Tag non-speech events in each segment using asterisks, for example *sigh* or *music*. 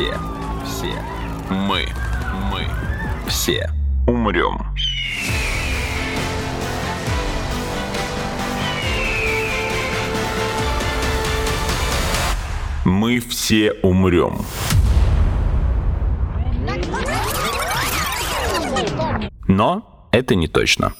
все, все, мы, мы, все умрем. Мы все умрем. Но это не точно.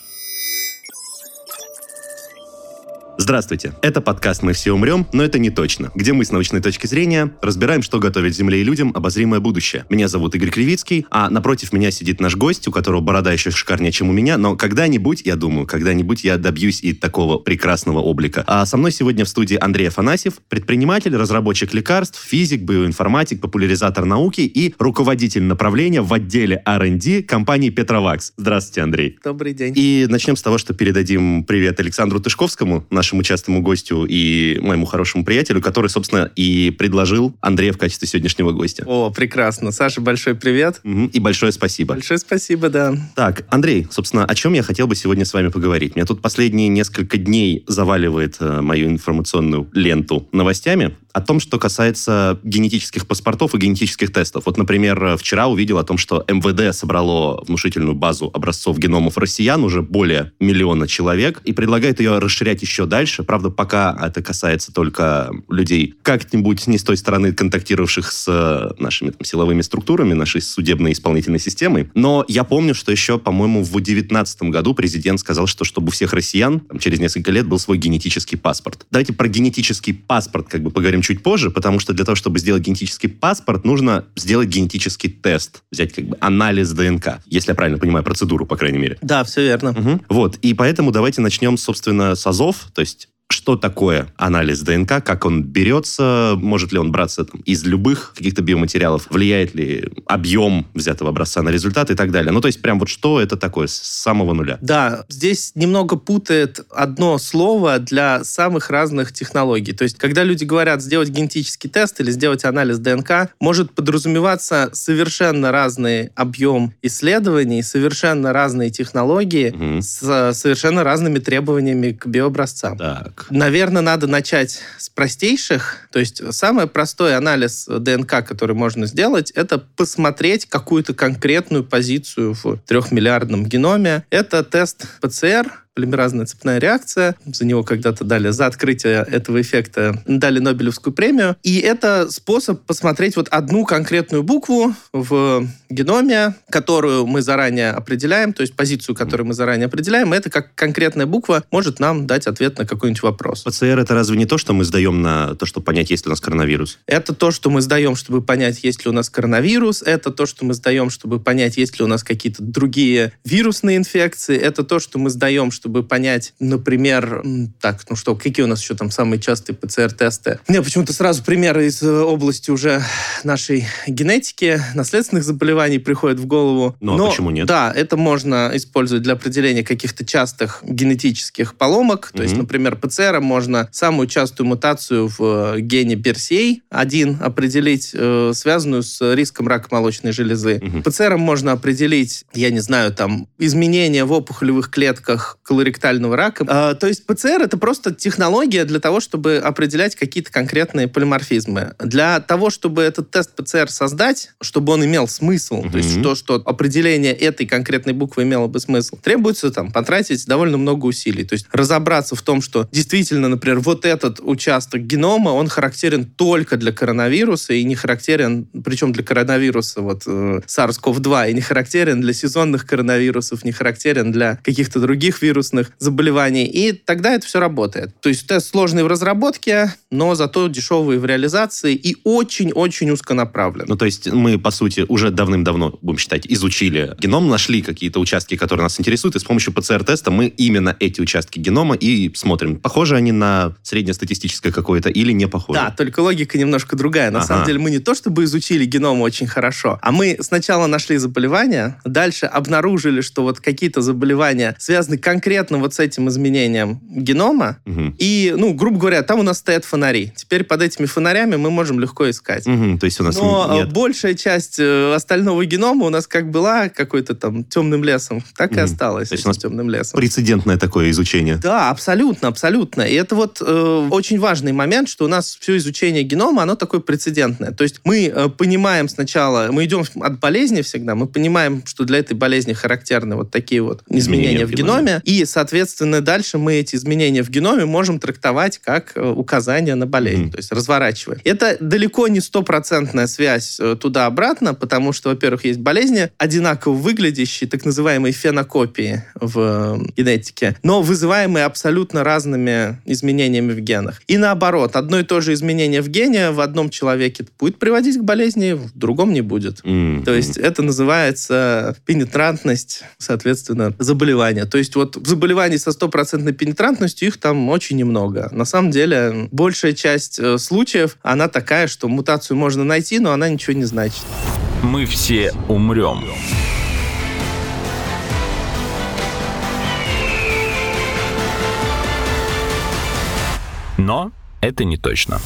Здравствуйте. Это подкаст «Мы все умрем», но это не точно, где мы с научной точки зрения разбираем, что готовит Земле и людям обозримое будущее. Меня зовут Игорь Кривицкий, а напротив меня сидит наш гость, у которого борода еще шикарнее, чем у меня, но когда-нибудь, я думаю, когда-нибудь я добьюсь и такого прекрасного облика. А со мной сегодня в студии Андрей Афанасьев, предприниматель, разработчик лекарств, физик, биоинформатик, популяризатор науки и руководитель направления в отделе R&D компании Петровакс. Здравствуйте, Андрей. Добрый день. И начнем с того, что передадим привет Александру Тышковскому, нашему нашему частому гостю и моему хорошему приятелю, который, собственно, и предложил Андрея в качестве сегодняшнего гостя. О, прекрасно. Саша, большой привет. Угу. И большое спасибо. Большое спасибо, да. Так, Андрей, собственно, о чем я хотел бы сегодня с вами поговорить? Меня тут последние несколько дней заваливает э, мою информационную ленту новостями о том, что касается генетических паспортов и генетических тестов. Вот, например, вчера увидел о том, что МВД собрало внушительную базу образцов геномов россиян, уже более миллиона человек, и предлагает ее расширять еще дальше. Правда, пока это касается только людей, как-нибудь не с той стороны контактировавших с нашими там, силовыми структурами, нашей судебной исполнительной системой. Но я помню, что еще, по-моему, в 2019 году президент сказал, что чтобы у всех россиян там, через несколько лет был свой генетический паспорт. Давайте про генетический паспорт как бы поговорим поговорим чуть позже, потому что для того, чтобы сделать генетический паспорт, нужно сделать генетический тест, взять как бы анализ ДНК, если я правильно понимаю процедуру, по крайней мере. Да, все верно. Угу. Вот, и поэтому давайте начнем, собственно, с АЗОВ, то есть что такое анализ ДНК, как он берется, может ли он браться там, из любых каких-то биоматериалов, влияет ли объем взятого образца на результат и так далее. Ну, то есть прям вот что это такое с самого нуля? Да, здесь немного путает одно слово для самых разных технологий. То есть, когда люди говорят сделать генетический тест или сделать анализ ДНК, может подразумеваться совершенно разный объем исследований, совершенно разные технологии угу. с совершенно разными требованиями к биообразцам. Так. Наверное, надо начать с простейших. То есть самый простой анализ ДНК, который можно сделать, это посмотреть какую-то конкретную позицию в трехмиллиардном геноме. Это тест ПЦР, полимеразная цепная реакция. За него когда-то дали, за открытие этого эффекта дали Нобелевскую премию. И это способ посмотреть вот одну конкретную букву в геноме, которую мы заранее определяем, то есть позицию, которую мы заранее определяем, это как конкретная буква может нам дать ответ на какой-нибудь вопрос. ПЦР это разве не то, что мы сдаем на то, чтобы понять, есть ли у нас коронавирус? Это то, что мы сдаем, чтобы понять, есть ли у нас коронавирус. Это то, что мы сдаем, чтобы понять, есть ли у нас какие-то другие вирусные инфекции. Это то, что мы сдаем, чтобы чтобы понять, например, так, ну что, какие у нас еще там самые частые ПЦР-тесты? Мне почему-то сразу примеры из э, области уже нашей генетики, наследственных заболеваний приходят в голову. Ну, а Но, почему нет? Да, это можно использовать для определения каких-то частых генетических поломок. То mm-hmm. есть, например, ПЦР можно самую частую мутацию в э, гене BRCA1 определить, э, связанную с риском рака молочной железы. Mm-hmm. ПЦР можно определить, я не знаю, там, изменения в опухолевых клетках колоректального рака. А, то есть ПЦР это просто технология для того, чтобы определять какие-то конкретные полиморфизмы. Для того, чтобы этот тест ПЦР создать, чтобы он имел смысл, mm-hmm. то есть то, что определение этой конкретной буквы имело бы смысл, требуется там потратить довольно много усилий. То есть разобраться в том, что действительно, например, вот этот участок генома, он характерен только для коронавируса и не характерен, причем для коронавируса вот э, SARS-CoV-2 и не характерен для сезонных коронавирусов, не характерен для каких-то других вирусов, вирусных заболеваний, и тогда это все работает. То есть тест сложный в разработке, но зато дешевый в реализации и очень-очень узконаправлен. Ну, то есть мы, по сути, уже давным-давно, будем считать, изучили геном, нашли какие-то участки, которые нас интересуют, и с помощью ПЦР-теста мы именно эти участки генома и смотрим, похожи они на среднестатистическое какое-то или не похожи. Да, только логика немножко другая. На ага. самом деле мы не то чтобы изучили геном очень хорошо, а мы сначала нашли заболевания, дальше обнаружили, что вот какие-то заболевания связаны конкретно конкретно вот с этим изменением генома, угу. и, ну, грубо говоря, там у нас стоят фонари. Теперь под этими фонарями мы можем легко искать. Угу, то есть у нас Но нет... большая часть э, остального генома у нас как была какой-то там темным лесом, так угу. и осталась то есть у нас темным лесом. Прецедентное такое изучение. Да, абсолютно, абсолютно. И это вот э, очень важный момент, что у нас все изучение генома, оно такое прецедентное. То есть мы э, понимаем сначала, мы идем от болезни всегда, мы понимаем, что для этой болезни характерны вот такие вот изменения, изменения в геноме, геноме, и, соответственно, дальше мы эти изменения в геноме можем трактовать как э, указание на болезнь, mm. то есть разворачивая. Это далеко не стопроцентная связь э, туда-обратно, потому что, во-первых, есть болезни, одинаково выглядящие, так называемые фенокопии в э, генетике, но вызываемые абсолютно разными изменениями в генах. И наоборот, одно и то же изменение в гене в одном человеке будет приводить к болезни, в другом не будет. Mm-hmm. То есть это называется пенетрантность, соответственно, заболевания. То есть вот заболеваний со стопроцентной пенетрантностью их там очень немного. На самом деле большая часть э, случаев, она такая, что мутацию можно найти, но она ничего не значит. Мы все умрем. Но это не точно.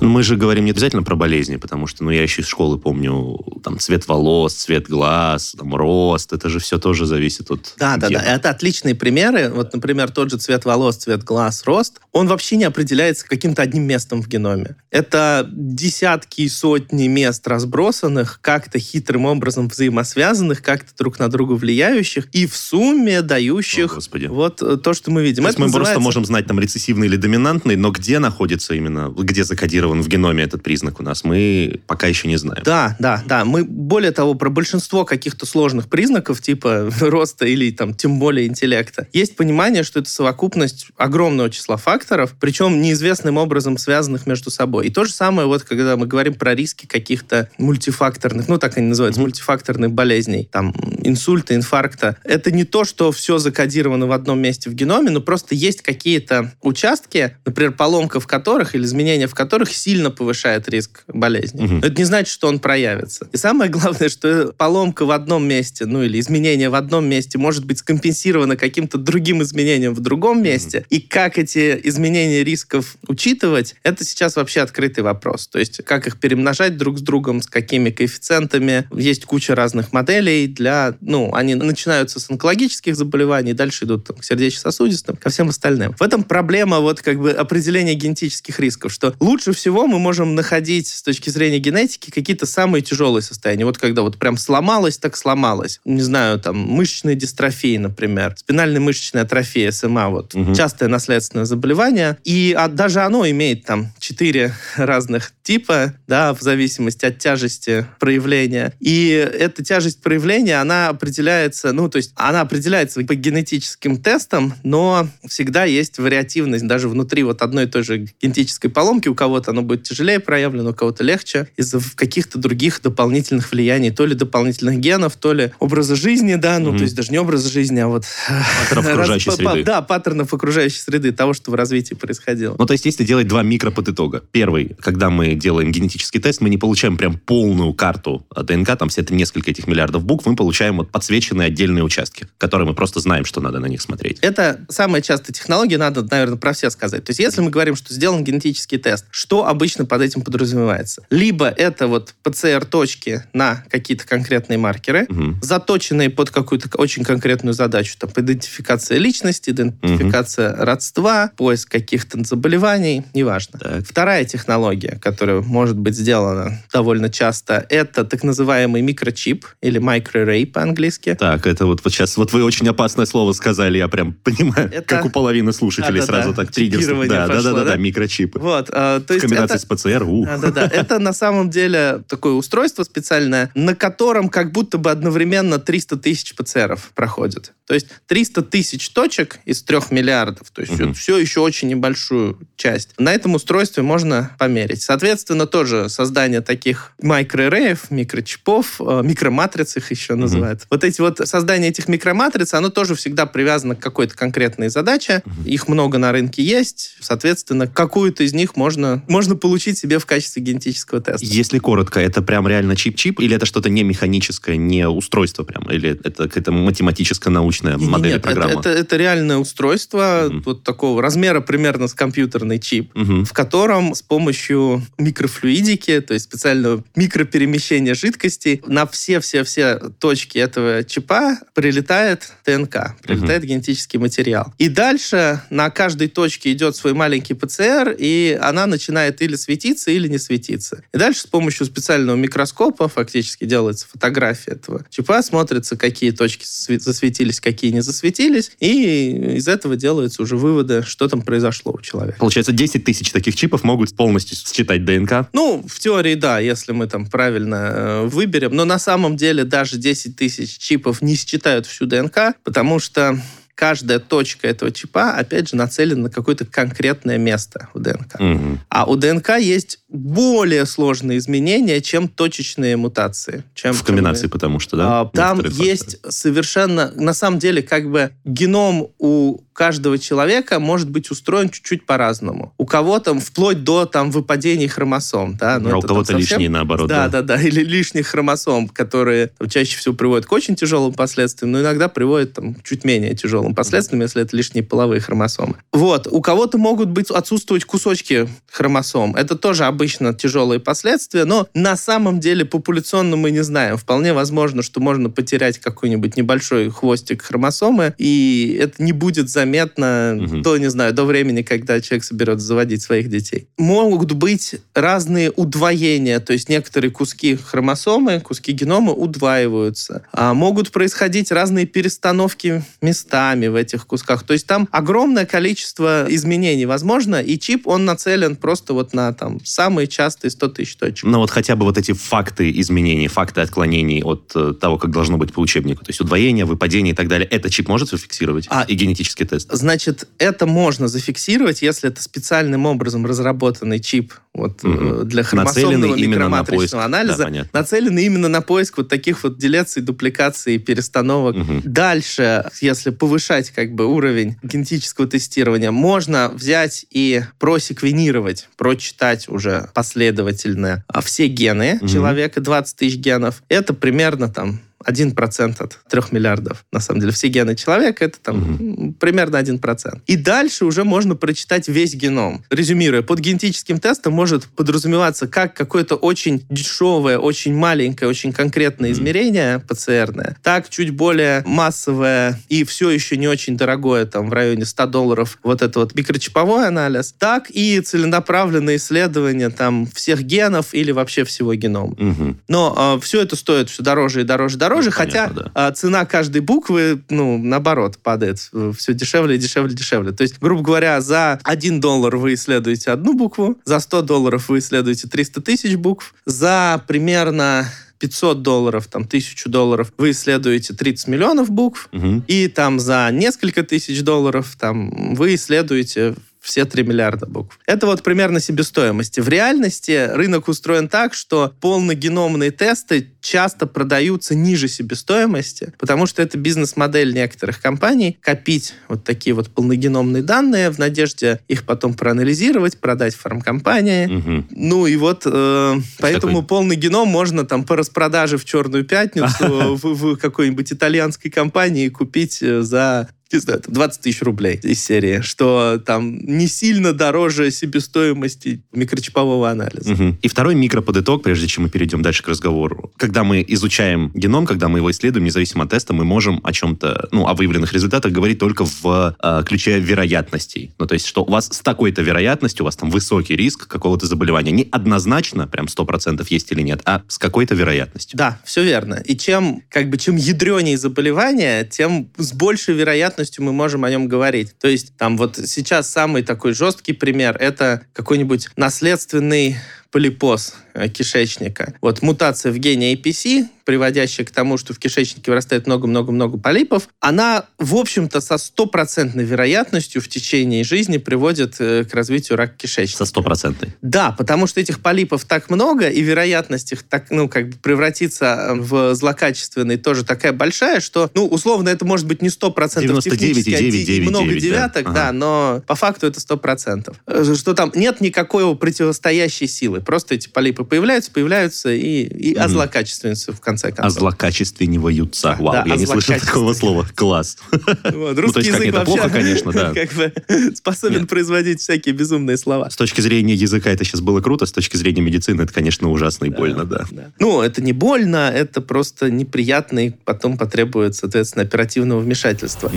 Мы же говорим не обязательно про болезни, потому что, ну, я еще из школы помню, там, цвет волос, цвет глаз, там, рост, это же все тоже зависит от Да, да, да, это отличные примеры. Вот, например, тот же цвет волос, цвет глаз, рост, он вообще не определяется каким-то одним местом в геноме. Это десятки и сотни мест разбросанных, как-то хитрым образом взаимосвязанных, как-то друг на друга влияющих, и в сумме дающих О, Господи. вот э, то, что мы видим. То есть мы называется... просто можем знать, там, рецессивный или доминантный, но где находится именно, где закодирован зафиксирован в геноме этот признак у нас, мы пока еще не знаем. Да, да, да. Мы, более того, про большинство каких-то сложных признаков, типа *laughs* роста или там тем более интеллекта, есть понимание, что это совокупность огромного числа факторов, причем неизвестным образом связанных между собой. И то же самое, вот когда мы говорим про риски каких-то мультифакторных, ну так они называются, mm-hmm. мультифакторных болезней, там инсульта, инфаркта. Это не то, что все закодировано в одном месте в геноме, но просто есть какие-то участки, например, поломка в которых или изменения в которых сильно повышает риск болезни. Угу. Но это не значит, что он проявится. И самое главное, что поломка в одном месте, ну или изменение в одном месте может быть скомпенсировано каким-то другим изменением в другом месте. Угу. И как эти изменения рисков учитывать, это сейчас вообще открытый вопрос. То есть как их перемножать друг с другом, с какими коэффициентами. Есть куча разных моделей для... Ну, они начинаются с онкологических заболеваний, дальше идут там, к сердечно-сосудистым, ко всем остальным. В этом проблема вот как бы определения генетических рисков, что лучше всего всего мы можем находить с точки зрения генетики какие-то самые тяжелые состояния. Вот когда вот прям сломалось, так сломалось. Не знаю, там, мышечная дистрофия, например, спинальная мышечная атрофия, СМА, вот, угу. частое наследственное заболевание. И а, даже оно имеет там четыре *laughs* разных типа, да, в зависимости от тяжести проявления. И эта тяжесть проявления, она определяется, ну, то есть она определяется по генетическим тестам, но всегда есть вариативность даже внутри вот одной и той же генетической поломки. У кого-то оно будет тяжелее проявлено, у кого-то легче из-за каких-то других дополнительных влияний, то ли дополнительных генов, то ли образа жизни, да, ну, mm-hmm. то есть даже не образа жизни, а вот... *laughs* Паттернов окружающей раз, среды. Да, паттернов окружающей среды, того, что в развитии происходило. Ну, то есть если делать два микроподытога. Первый, когда мы делаем генетический тест, мы не получаем прям полную карту ДНК, там все это несколько этих миллиардов букв, мы получаем вот подсвеченные отдельные участки, которые мы просто знаем, что надо на них смотреть. Это самая частая технология, надо, наверное, про все сказать. То есть если мы говорим, что сделан генетический тест, что обычно под этим подразумевается? Либо это вот ПЦР-точки на какие-то конкретные маркеры, угу. заточенные под какую-то очень конкретную задачу, там, идентификация личности, идентификация угу. родства, поиск каких-то заболеваний, неважно. Так. Вторая технология, которая может быть сделана довольно часто, это так называемый микрочип или microarray по-английски. Так, это вот, вот сейчас, вот вы очень опасное слово сказали, я прям понимаю, это... как у половины слушателей да, сразу да, так триггерство. Да, да, да, да, да, микрочипы. Вот, а, то есть комбинации это... с ПЦР. У. Да, да, да. Это на самом деле такое устройство специальное, на котором как будто бы одновременно 300 тысяч ПЦРов проходит. То есть 300 тысяч точек из 3 миллиардов, то есть угу. все еще очень небольшую часть. На этом устройстве можно померить. Соответственно, тоже создание таких микроэреев, микрочипов, э, микроматриц их еще угу. называют. Вот эти вот создание этих микроматриц, оно тоже всегда привязано к какой-то конкретной задаче. Угу. Их много на рынке есть. Соответственно, какую-то из них можно, можно можно получить себе в качестве генетического теста. Если коротко, это прям реально чип-чип, или это что-то не механическое, не устройство прям, или это какая-то математическая научная модель Нет, программа? Это, это, это реальное устройство mm-hmm. вот такого размера примерно с компьютерный чип, mm-hmm. в котором с помощью микрофлюидики, то есть специального микроперемещения жидкости, на все-все-все точки этого чипа прилетает ДНК, прилетает mm-hmm. генетический материал. И дальше на каждой точке идет свой маленький ПЦР, и она начинает или светиться, или не светиться. И дальше с помощью специального микроскопа фактически делается фотография этого чипа, смотрится, какие точки засветились, какие не засветились, и из этого делаются уже выводы, что там произошло у человека. Получается, 10 тысяч таких чипов могут полностью считать ДНК? Ну, в теории, да, если мы там правильно э, выберем. Но на самом деле даже 10 тысяч чипов не считают всю ДНК, потому что каждая точка этого чипа, опять же, нацелена на какое-то конкретное место в ДНК. Угу. А у ДНК есть более сложные изменения, чем точечные мутации. Чем, в комбинации, чем... потому что, да? А, там есть совершенно... На самом деле, как бы геном у каждого человека может быть устроен чуть-чуть по-разному. У кого-то вплоть до там выпадений хромосом, да. Но а у кого-то совсем... лишние, наоборот. Да, да, да, да, или лишних хромосом, которые там, чаще всего приводят к очень тяжелым последствиям, но иногда приводят там чуть менее тяжелым последствиям, если это лишние половые хромосомы. Вот, у кого-то могут быть отсутствовать кусочки хромосом. Это тоже обычно тяжелые последствия, но на самом деле популяционно мы не знаем. Вполне возможно, что можно потерять какой-нибудь небольшой хвостик хромосомы, и это не будет заметно заметно угу. до, не знаю, до времени, когда человек соберется заводить своих детей. Могут быть разные удвоения, то есть некоторые куски хромосомы, куски генома удваиваются. А могут происходить разные перестановки местами в этих кусках. То есть там огромное количество изменений возможно, и чип, он нацелен просто вот на там самые частые 100 тысяч точек. Но вот хотя бы вот эти факты изменений, факты отклонений от э, того, как должно быть по учебнику, то есть удвоение, выпадение и так далее, это чип может зафиксировать? А, и генетический тест? Тест. Значит, это можно зафиксировать, если это специальным образом разработанный чип вот, угу. для хромосомного микроматричного на анализа, да, нацеленный именно на поиск вот таких вот деляций, дупликаций, перестановок. Угу. Дальше, если повышать как бы уровень генетического тестирования, можно взять и просеквенировать, прочитать уже последовательно а, все гены угу. человека, 20 тысяч генов. Это примерно там 1% от 3 миллиардов. На самом деле, все гены человека это там угу. примерно 1%. И дальше уже можно прочитать весь геном. Резюмируя, под генетическим тестом может подразумеваться как какое-то очень дешевое, очень маленькое, очень конкретное измерение ПЦРное, так чуть более массовое и все еще не очень дорогое, там в районе 100 долларов, вот это вот микрочиповой анализ, так и целенаправленное исследование там всех генов или вообще всего генома. Угу. Но э, а, все это стоит все дороже и дороже, дороже дороже, ну, хотя да. А, цена каждой буквы, ну, наоборот, падает. Все дешевле, дешевле, дешевле. То есть, грубо говоря, за 1 доллар вы исследуете одну букву, за 100 долларов вы исследуете 300 тысяч букв, за примерно 500 долларов, там, 1000 долларов, вы исследуете 30 миллионов букв, угу. и там за несколько тысяч долларов там вы исследуете все 3 миллиарда букв. Это вот примерно себестоимости. В реальности рынок устроен так, что полногеномные тесты часто продаются ниже себестоимости, потому что это бизнес-модель некоторых компаний копить вот такие вот полногеномные данные в надежде их потом проанализировать, продать фармкомпании. Угу. Ну и вот э, поэтому такой... полный геном можно там по распродаже в Черную пятницу *laughs* в какой-нибудь итальянской компании купить э, за не знаю, 20 тысяч рублей из серии, что там не сильно дороже себестоимости микрочипового анализа. Угу. И второй микроподыток, прежде чем мы перейдем дальше к разговору. Когда мы изучаем геном, когда мы его исследуем, независимо от теста, мы можем о чем-то, ну, о выявленных результатах говорить только в э, ключе вероятностей. Ну, то есть, что у вас с такой-то вероятностью, у вас там высокий риск какого-то заболевания. Не однозначно, прям 100% есть или нет, а с какой-то вероятностью. Да, все верно. И чем, как бы, чем ядренее заболевание, тем с большей вероятностью вероятностью мы можем о нем говорить. То есть там вот сейчас самый такой жесткий пример — это какой-нибудь наследственный полипоз кишечника. Вот мутация в гене APC, приводящая к тому, что в кишечнике вырастает много-много-много полипов, она, в общем-то, со стопроцентной вероятностью в течение жизни приводит э, к развитию рака кишечника. Со стопроцентной? Да, потому что этих полипов так много, и вероятность их так, ну, как бы превратиться в злокачественный тоже такая большая, что, ну, условно, это может быть не 100% технически, 9, и много 9, девяток, да, да ага. но по факту это 100%. Э, что там нет никакой противостоящей силы, просто эти полипы появляются, появляются и, и mm-hmm. озлокачественятся в конце концов. Озлокачествениваются. Вау, да, я не слышал такого слова. Класс. Вот, русский ну, язык вообще плохо, конечно, да. *laughs* как бы способен нет. производить всякие безумные слова. С точки зрения языка это сейчас было круто, с точки зрения медицины это, конечно, ужасно и да, больно, да. да. Ну, это не больно, это просто неприятно, и потом потребует, соответственно, оперативного вмешательства.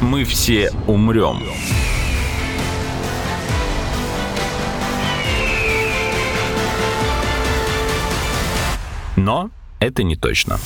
Мы все умрем. Но это не точно.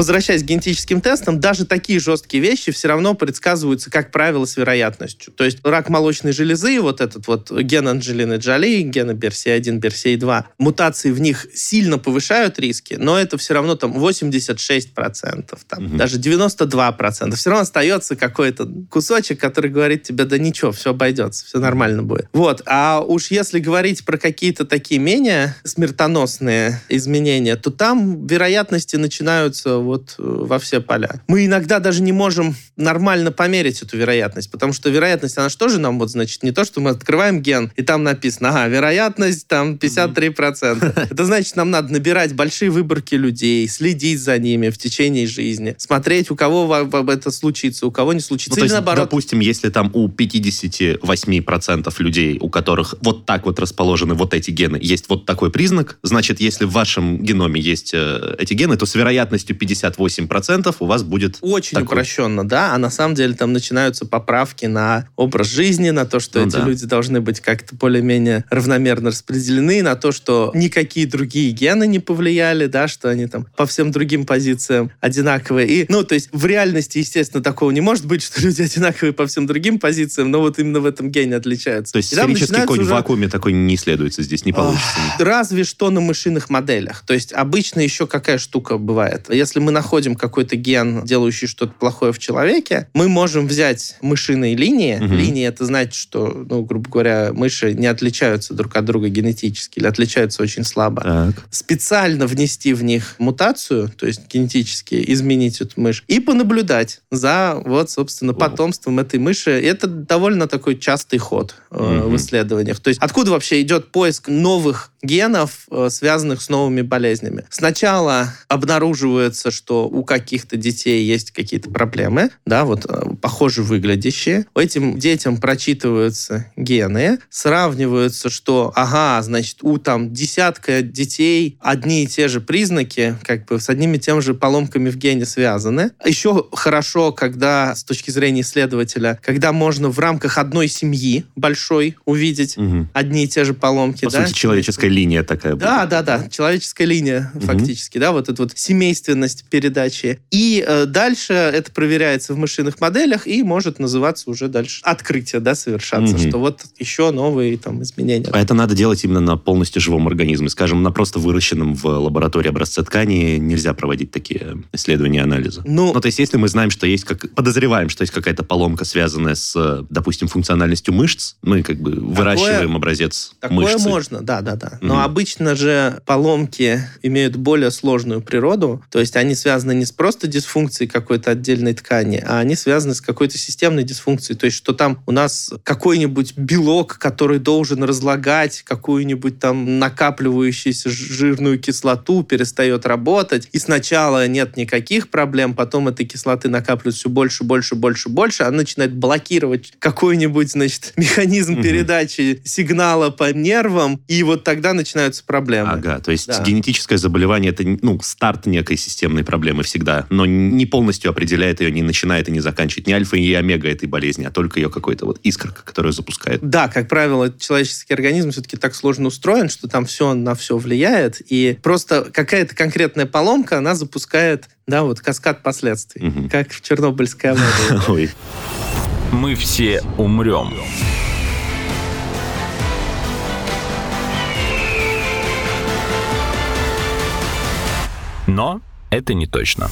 Возвращаясь к генетическим тестам, даже такие жесткие вещи все равно предсказываются, как правило, с вероятностью. То есть рак молочной железы, вот этот вот ген Анджелины Джоли, гена BRCA1, BRCA2, мутации в них сильно повышают риски, но это все равно там 86%, там, угу. даже 92%. Все равно остается какой-то кусочек, который говорит тебе, да ничего, все обойдется, все нормально будет. Вот. А уж если говорить про какие-то такие менее смертоносные изменения, то там вероятности начинаются вот э, во все поля. Мы иногда даже не можем нормально померить эту вероятность, потому что вероятность, она что же нам вот значит не то, что мы открываем ген, и там написано, ага, вероятность там 53%. *laughs* Это значит, нам надо набирать большие выборки людей, следить за ними в течение жизни, смотреть, у кого это случится, у кого не случится. Ну, Или наоборот. Допустим, если там у 58% людей, у которых вот так вот расположены вот эти гены, есть вот такой признак, значит, если в вашем геноме есть э, эти гены, то с вероятностью 58% у вас будет Очень такой. упрощенно, да, а на самом деле там начинаются поправки на образ жизни, на то, что ну, эти да. люди должны быть как-то более-менее равномерно распределены, на то, что никакие другие гены не повлияли, да, что они там по всем другим позициям одинаковые. И, ну, то есть в реальности, естественно, такого не может быть, *laughs* что люди одинаковые по всем другим позициям, но вот именно в этом гене отличаются. То есть сферический конь уже... в вакууме такой не исследуется здесь, не получится. Разве что на мышиных моделях. То есть обычно еще какая штука бывает. Если мы находим какой-то ген, делающий что-то плохое в человеке, мы можем взять мышиные линии. Угу. Линии это значит, что, ну, грубо говоря, мыши не отличаются друг от друга генетически или отличаются очень слабо. Так. Специально внести в них мутацию, то есть генетически изменить эту мышь, и понаблюдать за, вот, собственно, потомством этой мыши. это довольно такой частый ход э, угу. в исследованиях. То есть откуда вообще идет поиск новых генов, э, связанных с новыми болезнями? Сначала обнаруживается, что у каких-то детей есть какие-то проблемы, да, вот э, похоже выглядящие. Этим детям прочитываются гены, сравниваются, что, ага, значит, у там десятка детей одни и те же признаки, как бы с одними и тем же поломками в гене связаны. Еще хорошо, когда с точки зрения исследователя, когда можно в рамках одной семьи большой увидеть угу. одни и те же поломки. По да? сути, человеческая линия такая. Да, будет. да, да, человеческая линия угу. фактически, да, вот эта вот семейственность передачи. И э, дальше это проверяется в мышиных моделях и может называться уже дальше открытие, да, совершаться, угу. что вот еще новые там изменения. А это надо делать именно на полностью живом организме. Скажем, на просто выращенном в лаборатории образце ткани нельзя проводить такие исследования и анализы. Ну, ну, то есть, если мы знаем, что есть как... Подозреваем, что есть какая-то поломка, связанная с, допустим, функциональностью мышц, мы как бы такое, выращиваем образец такое мышцы. Такое можно, да, да, да. Но угу. обычно же поломки имеют более сложную природу, то есть они связаны не с просто дисфункцией какой-то отдельной ткани, а они связаны с какой-то системной дисфункцией. То есть что там у нас какой-нибудь белок, который должен разлагать какую-нибудь там накапливающуюся жирную кислоту, перестает работать. И сначала нет никаких проблем, потом этой кислоты накапливается все больше, больше, больше, больше, она начинает блокировать какой-нибудь, значит, *laughs* механизм угу. передачи сигнала по нервам, и вот тогда начинаются проблемы. Ага, то есть да. генетическое заболевание это ну, старт некой системной проблемы всегда, но не полностью определяет ее, не начинает и не заканчивает не альфа и омега этой болезни, а только ее какой-то вот искорка, которую запускает. Да, как правило, человеческий организм все-таки так сложно устроен, что там все на все влияет, и просто какая-то конкретная поломка, она запускает, да, вот каскад последствий, угу. как в Чернобыльской аварии. *laughs* Мы все умрем. Но это не точно.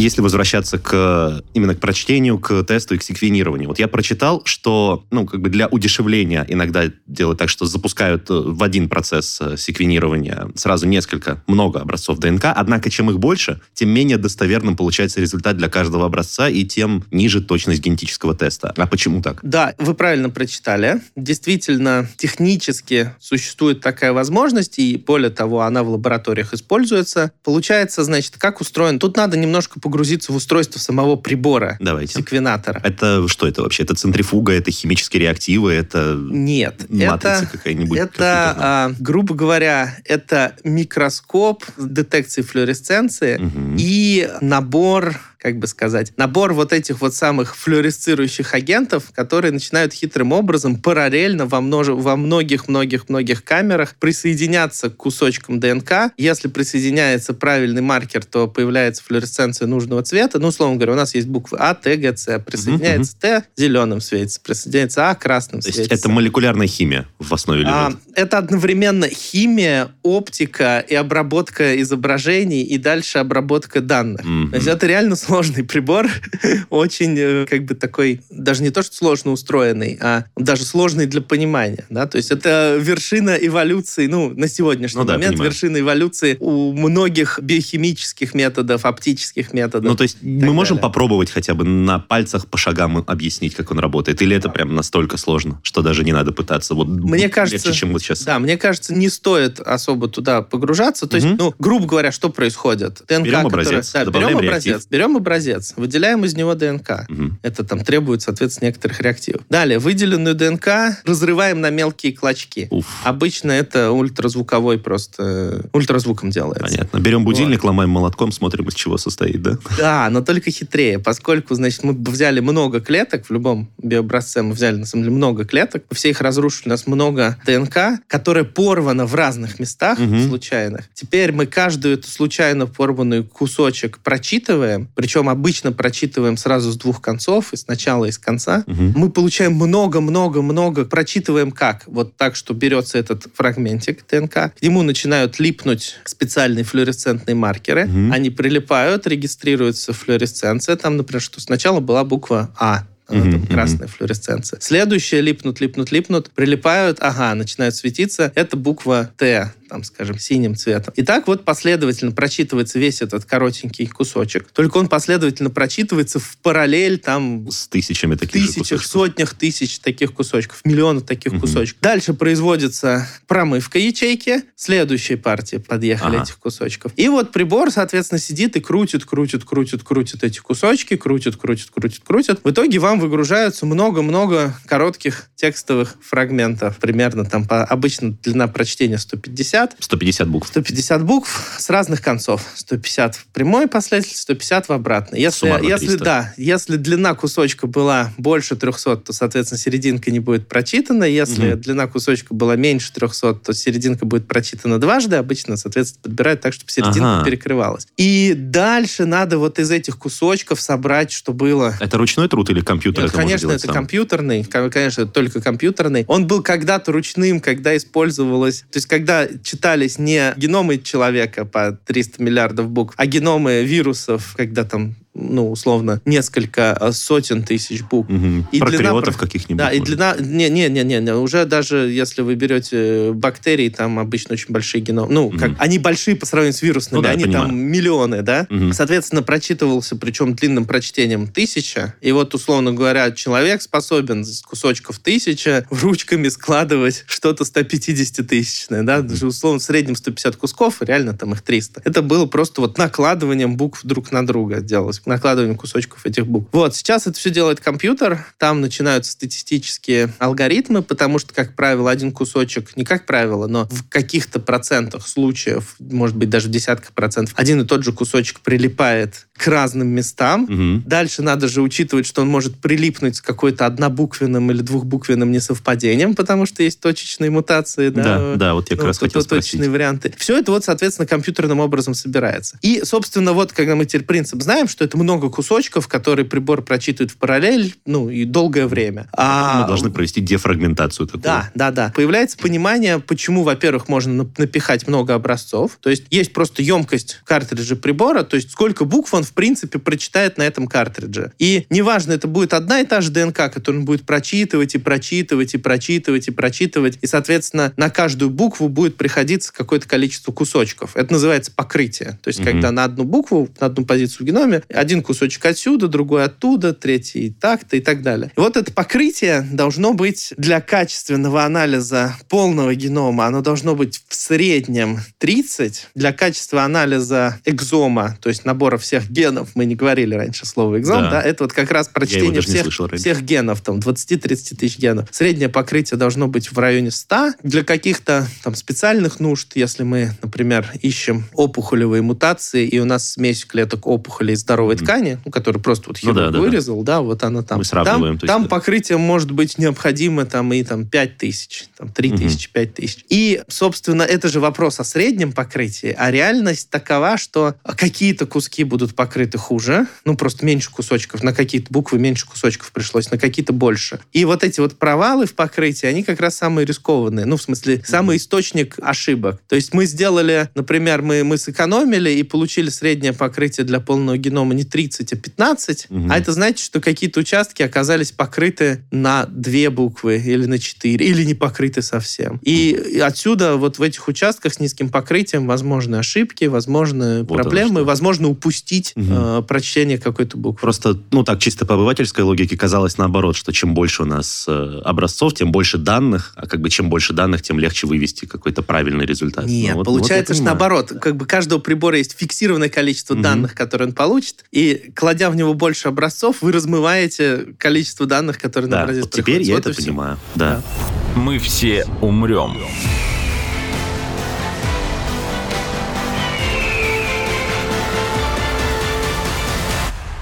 Если возвращаться к именно к прочтению, к тесту и к секвенированию. Вот я прочитал, что ну, как бы для удешевления иногда делают так, что запускают э, в один процесс э, секвенирования сразу несколько, много образцов ДНК. Однако, чем их больше, тем менее достоверным получается результат для каждого образца и тем ниже точность генетического теста. А почему так? Да, вы правильно прочитали. Действительно, технически существует такая возможность, и более того, она в лабораториях используется. Получается, значит, как устроен... Тут надо немножко погрузиться в устройство самого прибора. Давайте. Секвенатора. Это что это вообще? Это центрифуга, это химические реактивы, это Нет, матрица это, какая-нибудь? это а, грубо говоря, это микроскоп детекции флуоресценции Мгм. и набор как бы сказать, набор вот этих вот самых флуоресцирующих агентов, которые начинают хитрым образом параллельно во, множе- во многих-многих-многих камерах присоединяться к кусочкам ДНК. Если присоединяется правильный маркер, то появляется флуоресценция нужного цвета. Ну, условно говоря, у нас есть буквы А, Т, Г, С. Присоединяется Т, зеленым светится. Присоединяется А, красным То есть светится. это молекулярная химия в основе лежит? А, это одновременно химия, оптика и обработка изображений, и дальше обработка данных. Мгм. То есть это реально сложный прибор, *laughs* очень э, как бы такой, даже не то, что сложно устроенный, а даже сложный для понимания. Да? То есть это вершина эволюции, ну, на сегодняшний Ну да, момент понимаю. вершина эволюции у многих биохимических методов, оптических методов. Ну, то есть мы можем далее. попробовать хотя бы на пальцах по шагам объяснить, как он работает? Или это прям настолько сложно, что даже не надо пытаться? Вот Мне кажется, легче, чем вот сейчас. Да, мне кажется, не стоит особо туда погружаться. То есть, Мгм. ну, грубо говоря, что происходит? ДНК, Берем образец, да, добавляем берем реактив. образец, берем образец, выделяем из него ДНК. Мгм. Это там требует, соответственно, некоторых реактивов. Далее, выделенную ДНК разрываем на мелкие клочки. Уф, Обычно это ультразвуковой просто... э, Ультразвуком делается. понятно. Берем будильник, ломаем молотком, смотрим, из чего состоит, да? Да, но только хитрее, поскольку, значит, мы взяли много клеток, в любом биообразце мы взяли, на самом деле, много клеток, все их разрушили, у нас много ДНК, которая порвана в разных местах Мгм. случайных. Теперь мы каждую эту случайно порванную кусочек прочитываем, причем обычно прочитываем сразу с двух концов, и сначала, и с конца. Мгм. Мы получаем много-много-много, прочитываем как? Вот так, что берется этот фрагментик ДНК, к нему начинают липнуть специальные флуоресцентные маркеры, Мгм. они прилипают, регистрируется флуоресценция, там, например, что сначала была буква А, она Мгм, там красная флуоресценция. Следующие липнут, липнут, липнут, прилипают, ага, начинают светиться, это буква Т, там, скажем, синим цветом. И так вот последовательно прочитывается весь этот коротенький кусочек, только он последовательно прочитывается в параллель там С тысячами таких же тысячах, кусочков. сотнях тысяч таких кусочков, миллионов таких Мгм. кусочков. Дальше производится промывка ячейки, следующей партии подъехали Ага. этих кусочков. И вот прибор, соответственно, сидит и крутит, крутит, крутит, крутит эти кусочки, крутит, крутит, крутит, крутит. В итоге вам выгружаются много-много коротких текстовых фрагментов. Примерно там по, обычно длина прочтения 150, 150 букв. 150 букв с разных концов. 150 в прямой последовательности, 150 в обратной. Если, Суммарно если 300. да, если длина кусочка была больше 300, то, соответственно, серединка не будет прочитана. Если Мгм. длина кусочка была меньше 300, то серединка будет прочитана дважды. Обычно, соответственно, подбирают так, чтобы серединка Ага. перекрывалась. И дальше надо вот из этих кусочков собрать, что было Это ручной труд или компьютер нет, это конечно, это сам? компьютерный, ко- конечно, только компьютерный. Он был когда-то ручным, когда использовалось, то есть когда читались не геномы человека по 300 миллиардов букв, а геномы вирусов, когда там, ну, условно, несколько э, сотен тысяч букв. Мгм. И длина Прокариотов про- каких-нибудь. Да, и длина... Не-не-не, уже даже если вы берете бактерии, там обычно очень большие геномы. Ну, как, Мгм. они большие по сравнению с вирусными, Ну да, они там миллионы, да? Мгм. Соответственно, прочитывался, причем длинным прочтением, тысяча. И вот, условно говоря, человек способен из кусочков тысяча ручками складывать что-то 150-тысячное, да? Даже, условно, в среднем 150 кусков, реально там их 300. Это было просто вот накладыванием букв друг на друга делалось, накладыванием кусочков этих букв. Вот, сейчас это все делает компьютер, там начинаются статистические алгоритмы, потому что, как правило, один кусочек, не как правило, но в каких-то процентах случаев, может быть, даже в десятках процентов, один и тот же кусочек прилипает к разным местам. Мгм. Дальше надо же учитывать, что он может прилипнуть с какой-то однобуквенным или двухбуквенным несовпадением, потому что есть точечные мутации, да, Да, да, вот я как ну, раз то- хотел то- точечные спросить. варианты. Все это вот, соответственно, компьютерным образом собирается. И, собственно, вот, когда мы теперь принцип знаем, что это много кусочков, которые прибор прочитывает в параллель, ну, и долгое время. А мы должны провести дефрагментацию такую. Да, да, да. Появляется понимание, почему, во-первых, можно напихать много образцов. То есть есть просто емкость картриджа прибора, то есть сколько букв он, в принципе, прочитает на этом картридже. И неважно, это будет одна и та же ДНК, которую он будет прочитывать и прочитывать и прочитывать и прочитывать. И, соответственно, на каждую букву будет приходиться какое-то количество кусочков. Это называется покрытие. То есть, mm-hmm. когда на одну букву, на одну позицию в геноме, один кусочек отсюда, другой оттуда, третий так-то и так далее. И вот это покрытие должно быть для качественного анализа полного генома, оно должно быть в среднем 30. Для качества анализа экзома, то есть набора всех генов, мы не говорили раньше слово экзом, да, да это вот как раз прочтение всех, всех генов, там 20-30 тысяч генов. Среднее покрытие должно быть в районе 100. Для каких-то там специальных нужд, если мы, например, ищем опухолевые мутации, и у нас смесь клеток опухолей здоровой mm-hmm. ткани, ну, которую просто вот хирург ну, да, вырезал, да, да. да, вот она там. Мы сравниваем. Там, там покрытие может быть необходимо там и там 5 тысяч, там 3 тысячи, mm-hmm. 5 тысяч. И, собственно, это же вопрос о среднем покрытии, а реальность такова, что какие-то куски будут покрыты хуже, ну, просто меньше кусочков, на какие-то буквы меньше кусочков пришлось, на какие-то больше. И вот эти вот провалы в покрытии, они как раз самые рискованные, ну, в смысле, самый источник ошибок. То есть мы сделали, например, мы, мы сэкономили и получили среднее покрытие для полного генома не 30, а 15, угу. а это значит, что какие-то участки оказались покрыты на две буквы или на четыре, или не покрыты совсем. И отсюда вот в этих участках с низким покрытием возможны ошибки, возможны вот проблемы, возможно упустить угу. э, прочтение какой-то буквы. Просто, ну так, чисто по обывательской логике казалось наоборот, что чем больше у нас э, образцов, тем больше данных, а как бы чем больше данных, тем легче вывести какой-то правильный результат. Нет, ну, вот, получается, вот что наоборот. Как бы каждого прибора есть фиксированное количество угу. данных, которые он получит, и кладя в него больше образцов, вы размываете количество данных, которые да, на образец вот теперь я вот это понимаю. Да. да. Мы все умрем.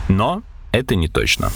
Но это не точно.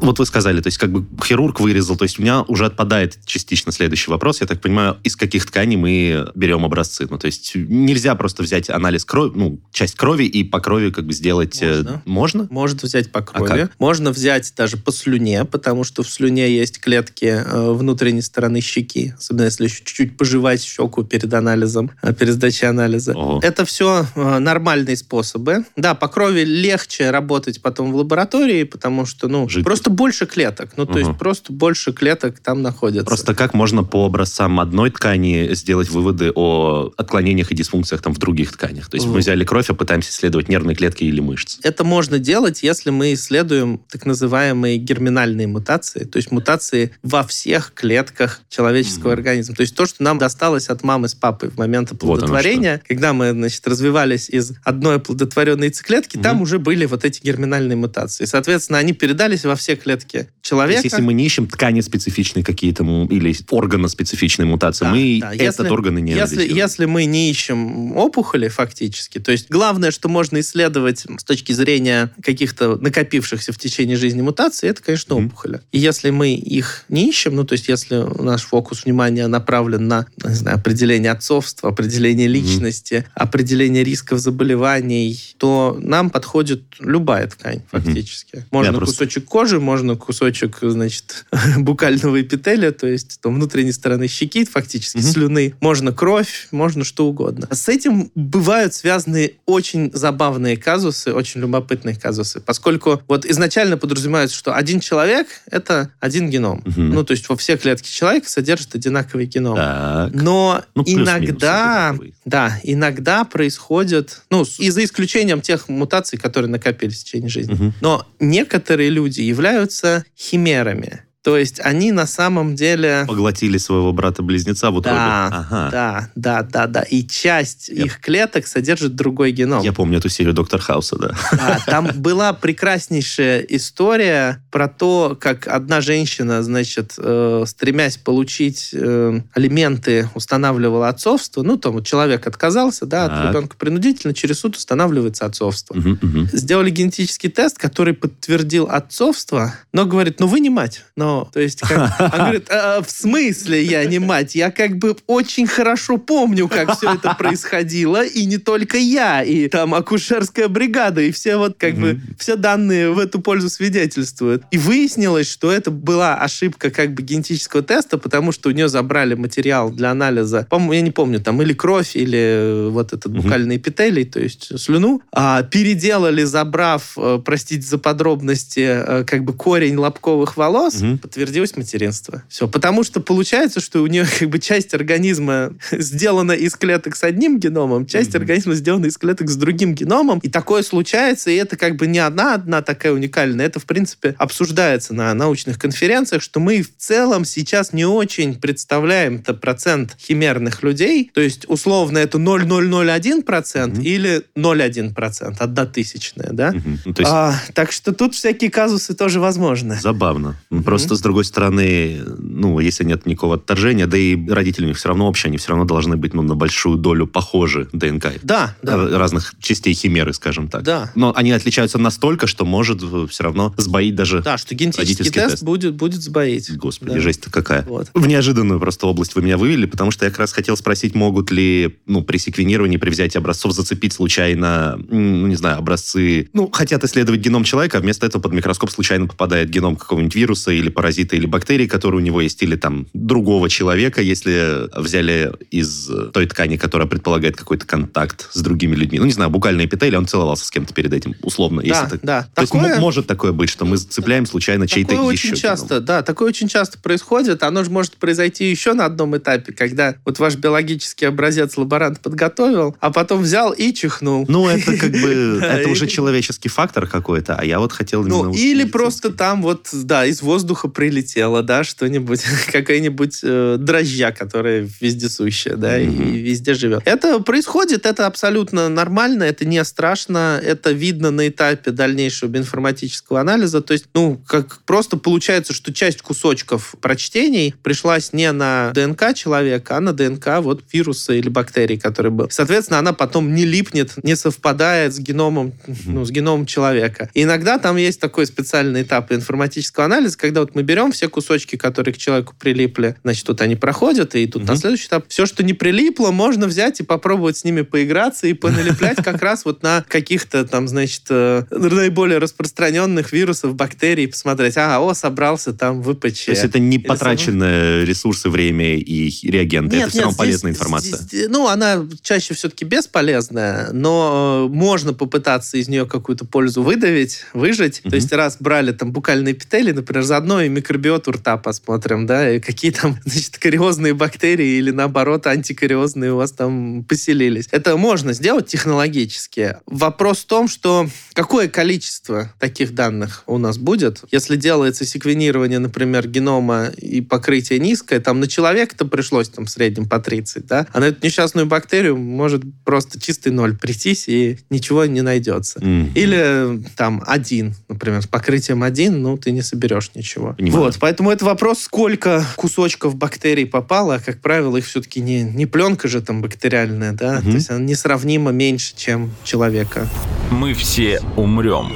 Вот вы сказали, то есть как бы хирург вырезал, то есть у меня уже отпадает частично следующий вопрос. Я так понимаю, из каких тканей мы берем образцы? Ну, то есть нельзя просто взять анализ крови, ну, часть крови и по крови как бы сделать... Э, можно? Можно, Можно взять по а крови. А Можно взять даже по слюне, потому что в слюне есть клетки э, внутренней стороны щеки, особенно если еще чуть-чуть пожевать щеку перед анализом, э, перед сдачей анализа. Ого. Это все нормальные способы. Да, по крови легче работать потом в лаборатории, потому что, ну, Жидкость. просто просто больше клеток. Ну, то угу. есть просто больше клеток там находятся. Просто как можно по образцам одной ткани сделать выводы о отклонениях и дисфункциях там в других тканях? То есть угу. мы взяли кровь, а пытаемся исследовать нервные клетки или мышцы. Это можно делать, если мы исследуем так называемые герминальные мутации, то есть мутации во всех клетках человеческого угу. организма. То есть то, что нам досталось от мамы с папой в момент оплодотворения, вот когда мы, значит, развивались из одной оплодотворенной яйцеклетки, угу. там уже были вот эти герминальные мутации. Соответственно, они передались во все клетки человека. То есть, если мы не ищем ткани специфичные какие-то или органоспецифичные мутации, да, мы да. этот если, орган и не если, если мы не ищем опухоли фактически, то есть главное, что можно исследовать с точки зрения каких-то накопившихся в течение жизни мутаций, это, конечно, mm-hmm. опухоли. И если мы их не ищем, ну, то есть если наш фокус внимания направлен на, не знаю, определение отцовства, определение личности, mm-hmm. определение рисков заболеваний, то нам подходит любая ткань фактически. Mm-hmm. Можно Я кусочек просто... кожи, можно кусочек, значит, *laughs* букального эпителия, то есть там, внутренней стороны щеки, фактически, mm-hmm. слюны. Можно кровь, можно что угодно. С этим бывают связаны очень забавные казусы, очень любопытные казусы, поскольку вот изначально подразумевается, что один человек — это один геном. Mm-hmm. Ну, то есть во все клетки человека содержат одинаковый геном. Так. Но ну, иногда, да, иногда происходит, ну, и за исключением тех мутаций, которые накопились в течение жизни. Mm-hmm. Но некоторые люди являются являются химерами. То есть они на самом деле... Поглотили своего брата-близнеца в утробе. Да, ага. да, да, да, да. И часть Я... их клеток содержит другой геном. Я помню эту серию Доктор Хауса, да. Да, там *laughs* была прекраснейшая история про то, как одна женщина, значит, э, стремясь получить э, алименты, устанавливала отцовство. Ну, там вот человек отказался, да, так. от ребенка принудительно, через суд устанавливается отцовство. Угу, угу. Сделали генетический тест, который подтвердил отцовство, но говорит, ну вы не мать, но но... То есть, как, *laughs* он говорит, а, в смысле я не мать? Я как бы очень хорошо помню, как все это *laughs* происходило, и не только я, и там акушерская бригада, и все вот как бы, все данные в эту пользу свидетельствуют. И выяснилось, что это была ошибка как бы генетического теста, потому что у нее забрали материал для анализа, по-моему, я не помню, там или кровь, или вот этот букальный эпителий, то есть слюну, а переделали, забрав, э, простите за подробности, э, как бы корень лобковых волос, угу. Подтвердилось материнство. Все, потому что получается, что у нее *laughs* как бы часть организма *laughs* сделана из клеток с одним геномом, часть угу. организма сделана из клеток с другим геномом, и такое случается, и это как бы не одна одна такая уникальная, это в принципе обсуждается на научных конференциях, что мы в целом сейчас не очень представляем это процент химерных людей, то есть условно это 0,001% угу. или 0,1%, одна тысячная, да? Угу. То есть... а, так что тут всякие казусы тоже возможны. Забавно. Угу. Просто с другой стороны, ну, если нет никакого отторжения, да и родители у них все равно общие, они все равно должны быть ну, на большую долю похожи ДНК. Да, да. Разных частей химеры, скажем так. Да. Но они отличаются настолько, что может все равно сбоить даже Да, что генетический тест, тест будет, будет сбоить. Господи, да. жесть-то какая. Вот. В неожиданную просто область вы меня вывели, потому что я как раз хотел спросить, могут ли ну, при секвенировании, при взятии образцов зацепить случайно, ну, не знаю, образцы... Ну, хотят исследовать геном человека, а вместо этого под микроскоп случайно попадает геном какого-нибудь вируса или паразита или бактерии, которые у него есть, или там другого человека, если взяли из той ткани, которая предполагает какой-то контакт с другими людьми. Ну, не знаю, букальная эпителий, он целовался с кем-то перед этим, условно. Да, если да. То такое... есть может такое быть, что мы цепляем случайно чей-то такое очень часто, геном. Да, такое очень часто происходит. Оно же может произойти еще на одном этапе, когда вот ваш биологический образец лаборант подготовил, а потом взял и чихнул. Ну, это как бы, *laughs* это уже человеческий фактор какой-то, а я вот хотел... Ну, или просто там вот, да, из воздуха прилетело, да, что-нибудь, *laughs* какая-нибудь э, дрожжа, которая вездесущая, да, mm-hmm. и везде живет. Это происходит, это абсолютно нормально, это не страшно, это видно на этапе дальнейшего информатического анализа. То есть, ну, как просто получается, что часть кусочков прочтений пришлась не на ДНК человека, а на ДНК вот вируса или бактерии, который был. Соответственно, она потом не липнет, не совпадает с геномом, ну, с геномом человека. И иногда там есть такой специальный этап информатического анализа, когда вот мы берем все кусочки, которые к человеку прилипли, значит, тут они проходят, и тут угу. на следующий этап все, что не прилипло, можно взять и попробовать с ними поиграться и поналеплять как раз вот на каких-то там, значит, э, наиболее распространенных вирусов, бактерий, посмотреть, а, о, собрался там ВПЧ. То есть это не потраченные ресурсы, время и реагенты, нет, это все равно полезная информация. Здесь, ну, она чаще все-таки бесполезная, но можно попытаться из нее какую-то пользу выдавить, выжить. Угу. То есть раз брали там букальные эпители, например, заодно и микробиоту рта посмотрим, да, и какие там, *laughs* значит, кариозные бактерии или, наоборот, антикариозные у вас там поселились. Это можно сделать технологически. Вопрос в том, что какое количество таких данных у нас будет, если делается секвенирование, например, генома и покрытие низкое, там на человека-то пришлось там в среднем по 30, да, а на эту несчастную бактерию может просто чистый ноль прийтись и ничего не найдется. Mm-hmm. Или там один, например, с покрытием один, ну, ты не соберешь ничего. Понимаю. Вот, поэтому это вопрос, сколько кусочков бактерий попало, а, как правило, их все-таки не, не пленка же там бактериальная, да, mm-hmm. то есть она несравнимо меньше, чем человека. Мы все умрем.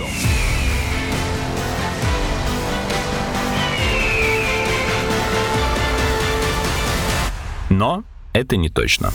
Но это не точно.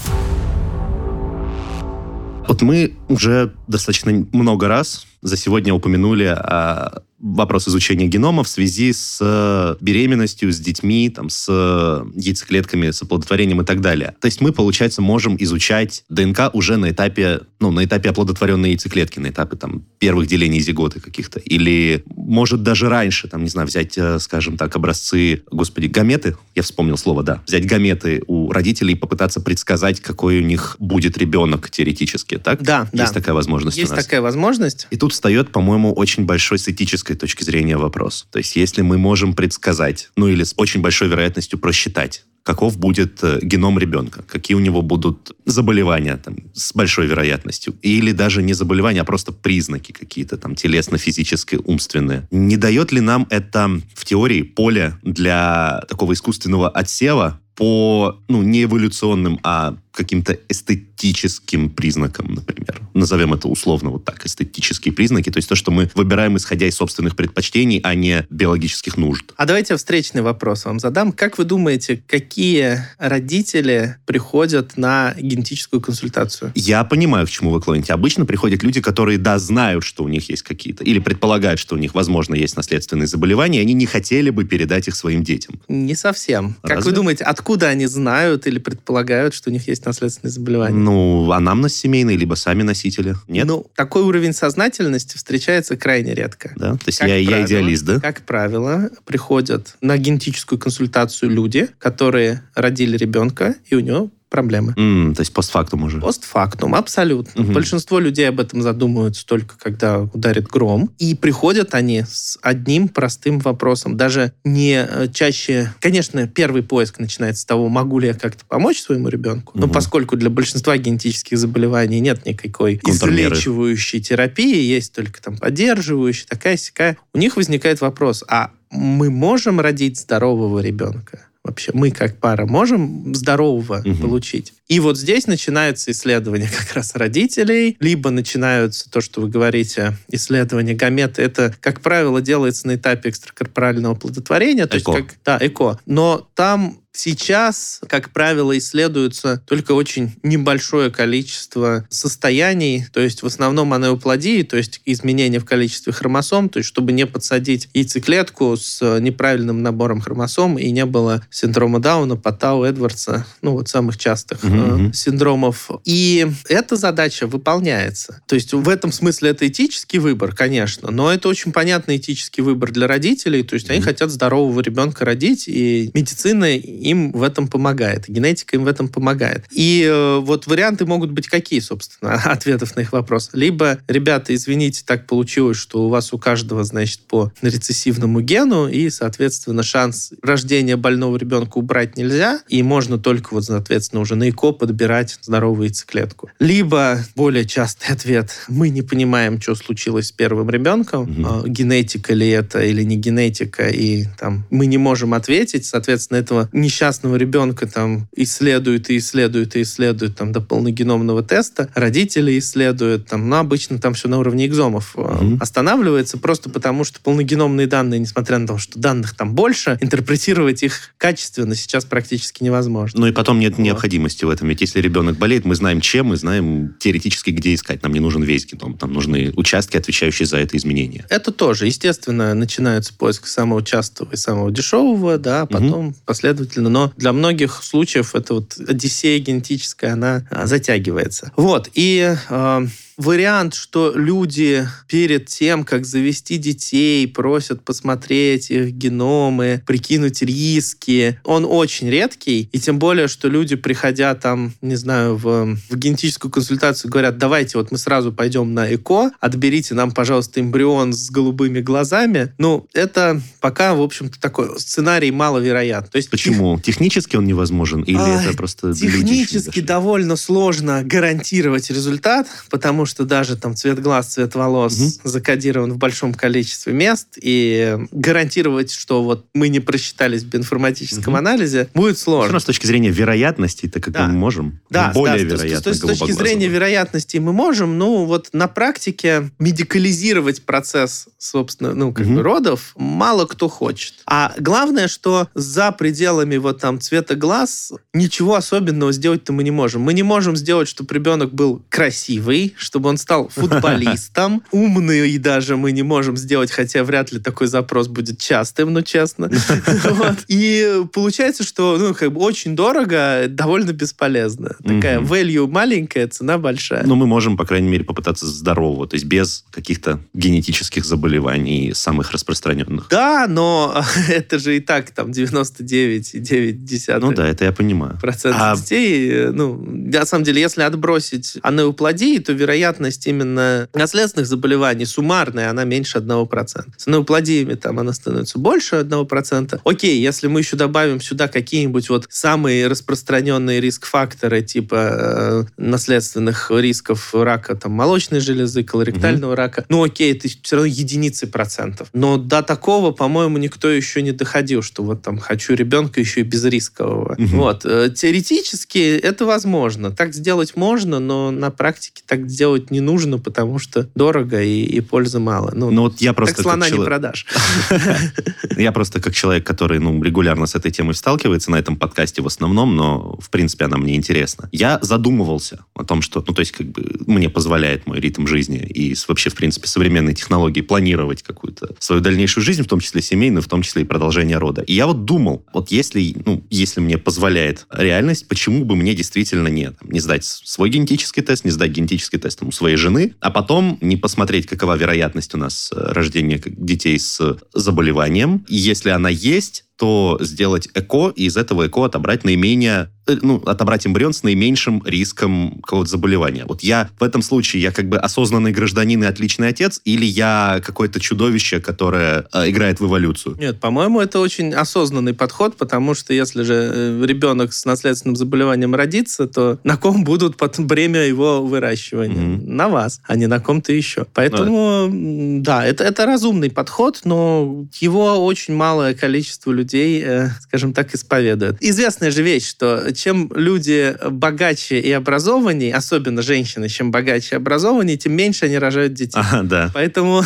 Вот мы уже достаточно много раз за сегодня упомянули о вопрос изучения генома в связи с э, беременностью, с детьми, там, с э, яйцеклетками, с оплодотворением и так далее. То есть мы, получается, можем изучать ДНК уже на этапе, ну, на этапе оплодотворенной яйцеклетки, на этапе там первых делений зиготы каких-то. Или, может, даже раньше, там, не знаю, взять, э, скажем так, образцы, господи, гаметы, я вспомнил слово, да, взять гаметы у родителей и попытаться предсказать, какой у них будет ребенок теоретически, так? Да, Есть да. такая возможность Есть такая возможность. И тут встает, по-моему, очень большой с этической точки зрения вопрос. То есть если мы можем предсказать, ну или с очень большой вероятностью просчитать, каков будет э, геном ребенка, какие у него будут заболевания там, с большой вероятностью, или даже не заболевания, а просто признаки какие-то там телесно-физические, умственные. Не дает ли нам это в теории поле для такого искусственного отсева по, ну, не эволюционным, а каким-то эстетическим признакам, например. назовем это условно вот так, эстетические признаки, то есть то, что мы выбираем исходя из собственных предпочтений, а не биологических нужд. А давайте встречный вопрос вам задам. Как вы думаете, какие родители приходят на генетическую консультацию? Я понимаю, к чему вы клоните. Обычно приходят люди, которые, да, знают, что у них есть какие-то, или предполагают, что у них, возможно, есть наследственные заболевания, и они не хотели бы передать их своим детям. Не совсем. Разве? Как вы думаете, откуда они знают или предполагают, что у них есть наследственные заболевания? Ну, анамнез семейный, либо сами носители. Нет? Ну, такой уровень сознательности встречается крайне редко. Да? То есть Как я, я правило, идеалист, да? Как правило, приходят на генетическую консультацию люди, которые родили ребенка, и у него проблемы. М, то есть постфактум уже. Постфактум, абсолютно. Мгм. Большинство людей об этом задумываются только когда ударит гром. И приходят они с одним простым вопросом. Даже не э, чаще... Конечно, первый поиск начинается с того, могу ли я как-то помочь своему ребенку. Но Мгм. поскольку для большинства генетических заболеваний нет никакой излечивающей терапии, есть только там поддерживающая, такая-сякая, у них возникает вопрос, а мы можем родить здорового ребенка? Вообще, мы как пара можем здорового Мгм. получить? И вот здесь начинается исследование как раз родителей, либо начинаются то, что вы говорите, исследования гамет. Это, как правило, делается на этапе экстракорпорального плодотворения. То Эко. есть как, да, эко. Но там Сейчас, как правило, исследуется только очень небольшое количество состояний, то есть в основном анеуплодии, то есть изменения в количестве хромосом, то есть чтобы не подсадить яйцеклетку с неправильным набором хромосом и не было синдрома Дауна, Паттау, Эдвардса, ну вот самых частых Мгм, э, синдромов. И эта задача выполняется. То есть в этом смысле это этический выбор, конечно, но это очень понятный этический выбор для родителей, то есть они Мгм. хотят здорового ребенка родить, и медицина им в этом помогает, генетика им в этом помогает. И э, вот варианты могут быть какие, собственно, *laughs* ответов на их вопрос. Либо, ребята, извините, так получилось, что у вас у каждого, значит, по рецессивному гену, и, соответственно, шанс рождения больного ребенка убрать нельзя, и можно только, вот, соответственно, уже на ЭКО подбирать здоровую яйцеклетку. Либо, более частый ответ, мы не понимаем, что случилось с первым ребенком, а, генетика ли это или не генетика, и там мы не можем ответить, соответственно, этого несчастного ребенка там исследуют и исследуют и исследуют там до полногеномного теста, родители исследуют, там, но обычно там все на уровне экзомов Мгм. останавливается, просто потому что полногеномные данные, несмотря на то, что данных там больше, интерпретировать их качественно сейчас практически невозможно. Ну и потом нет Вот. необходимости в этом. Ведь если ребенок болеет, мы знаем чем, мы знаем теоретически, где искать. Нам не нужен весь геном. Нам нужны участки, отвечающие за это изменение. Это тоже, естественно, начинается поиск самого частого и самого дешевого, да, а потом последовательно. Но для многих случаев эта вот одиссея генетическая, она а, затягивается. Вот, и э, вариант, что люди перед тем, как завести детей, просят посмотреть их геномы, прикинуть риски, он очень редкий. И тем более, что люди, приходя там, не знаю, в, в генетическую консультацию, говорят, давайте вот мы сразу пойдем на ЭКО, отберите нам, пожалуйста, эмбрион с голубыми глазами. Ну, это пока, в общем-то, такой сценарий маловероятен. То есть Почему? Технически он невозможен? Или А, это просто Технически довольно сложно гарантировать результат, потому что даже там цвет глаз, цвет волос Мгм. закодирован в большом количестве мест, и гарантировать, что вот мы не просчитались в биоинформатическом Мгм. анализе, будет Все сложно. равно с точки зрения вероятности, так как Да. мы можем. Да, более да, с- с- вероятно с, с точки зрения вероятности мы можем, ну вот на практике медикализировать процесс, собственно, ну как Мгм. бы родов мало кто хочет. А главное, что за пределами вот там цвета глаз ничего особенного сделать-то мы не можем. Мы не можем сделать, чтобы ребенок был красивый, чтобы он стал футболистом, *laughs* умный даже мы не можем сделать, хотя вряд ли такой запрос будет частым, ну честно. *laughs* И получается, что ну, как бы очень дорого, довольно бесполезно. Такая value маленькая, цена большая. Но мы можем, по крайней мере, попытаться здорового, то есть без каких-то генетических заболеваний самых распространенных. Да, но *laughs* это же и так там 99,9 Ну да, это я понимаю. процент А- детей. Ну, на самом деле, если отбросить анеуплодии, то вероятность именно наследственных заболеваний суммарная, она меньше 1%. С анеуплодиями там она становится больше 1%. Окей, если мы еще добавим сюда какие-нибудь вот самые распространенные риск-факторы, типа э, наследственных рисков рака там, молочной железы, колоректального рака, ну окей, это все равно единицы процентов. Но до такого, по-моему, никто еще не доходил, что вот там хочу ребенка еще и безрискового. Мгм. Вот. Э, Теоретически это возможно. Так сделать можно, но на практике так сделать делать не нужно, потому что дорого и, и пользы мало. Ну, ну вот я просто так слона человек... не продашь. *laughs* Я просто как человек, который ну, регулярно с этой темой сталкивается на этом подкасте в основном, но в принципе она мне интересна. Я задумывался о том, что, ну то есть как бы мне позволяет мой ритм жизни и вообще в принципе современные технологии планировать какую-то свою дальнейшую жизнь, в том числе семейную, в том числе и продолжение рода. И я вот думал, вот если, ну, если мне позволяет реальность, почему бы мне действительно не, не сдать свой генетический тест, не сдать генетический тест у своей жены, а потом не посмотреть, какова вероятность у нас э, рождения детей с заболеванием. Если она есть, то сделать ЭКО и из этого ЭКО отобрать наименее Э, ну, отобрать эмбрион с наименьшим риском какого-то заболевания. Вот я в этом случае, я как бы осознанный гражданин и отличный отец, или я какое-то чудовище, которое э, играет в эволюцию? Нет, по-моему, это очень осознанный подход, потому что если же э, ребенок с наследственным заболеванием родится, то на ком будут потом бремя его выращивания? Mm-hmm. На вас, а не на ком-то еще. Поэтому, ну, да, это, это разумный подход, но его очень малое количество людей, э, скажем так, исповедует. Известная же вещь, что чем люди богаче и образованнее, особенно женщины, чем богаче и образованнее, тем меньше они рожают детей. Ага, да. Поэтому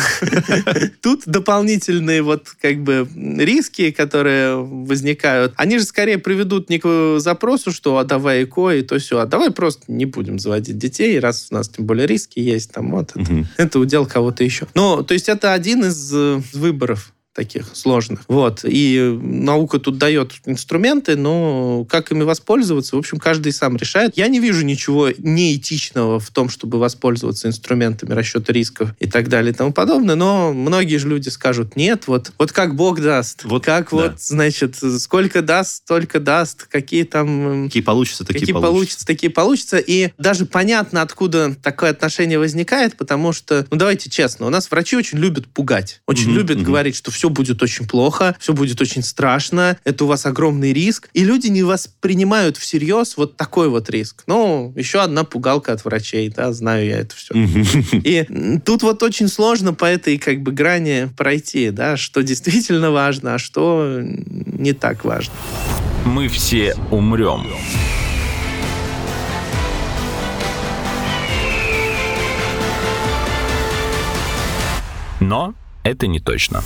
*laughs* тут дополнительные вот как бы риски, которые возникают, они же скорее приведут не к запросу, что а давай ЭКО и то все, а давай просто не будем заводить детей, раз у нас тем более риски есть, там вот, это, это удел кого-то еще. Ну, то есть это один из э, выборов таких сложных. Вот. И наука тут дает инструменты, но как ими воспользоваться, в общем, каждый сам решает. Я не вижу ничего неэтичного в том, чтобы воспользоваться инструментами расчета рисков и так далее и тому подобное, но многие же люди скажут, нет, вот, вот как Бог даст, вот, как да. вот, значит, сколько даст, столько даст, какие там... Какие получится, такие какие получится. получится. такие получится. И даже понятно, откуда такое отношение возникает, потому что, ну давайте честно, у нас врачи очень любят пугать, очень mm-hmm, любят mm-hmm. говорить, что все все будет очень плохо, все будет очень страшно, это у вас огромный риск. И люди не воспринимают всерьез вот такой вот риск. Ну, еще одна пугалка от врачей, да, знаю я это все. И тут вот очень сложно по этой как бы грани пройти, да, что действительно важно, а что не так важно. Мы все умрем. Но это не точно.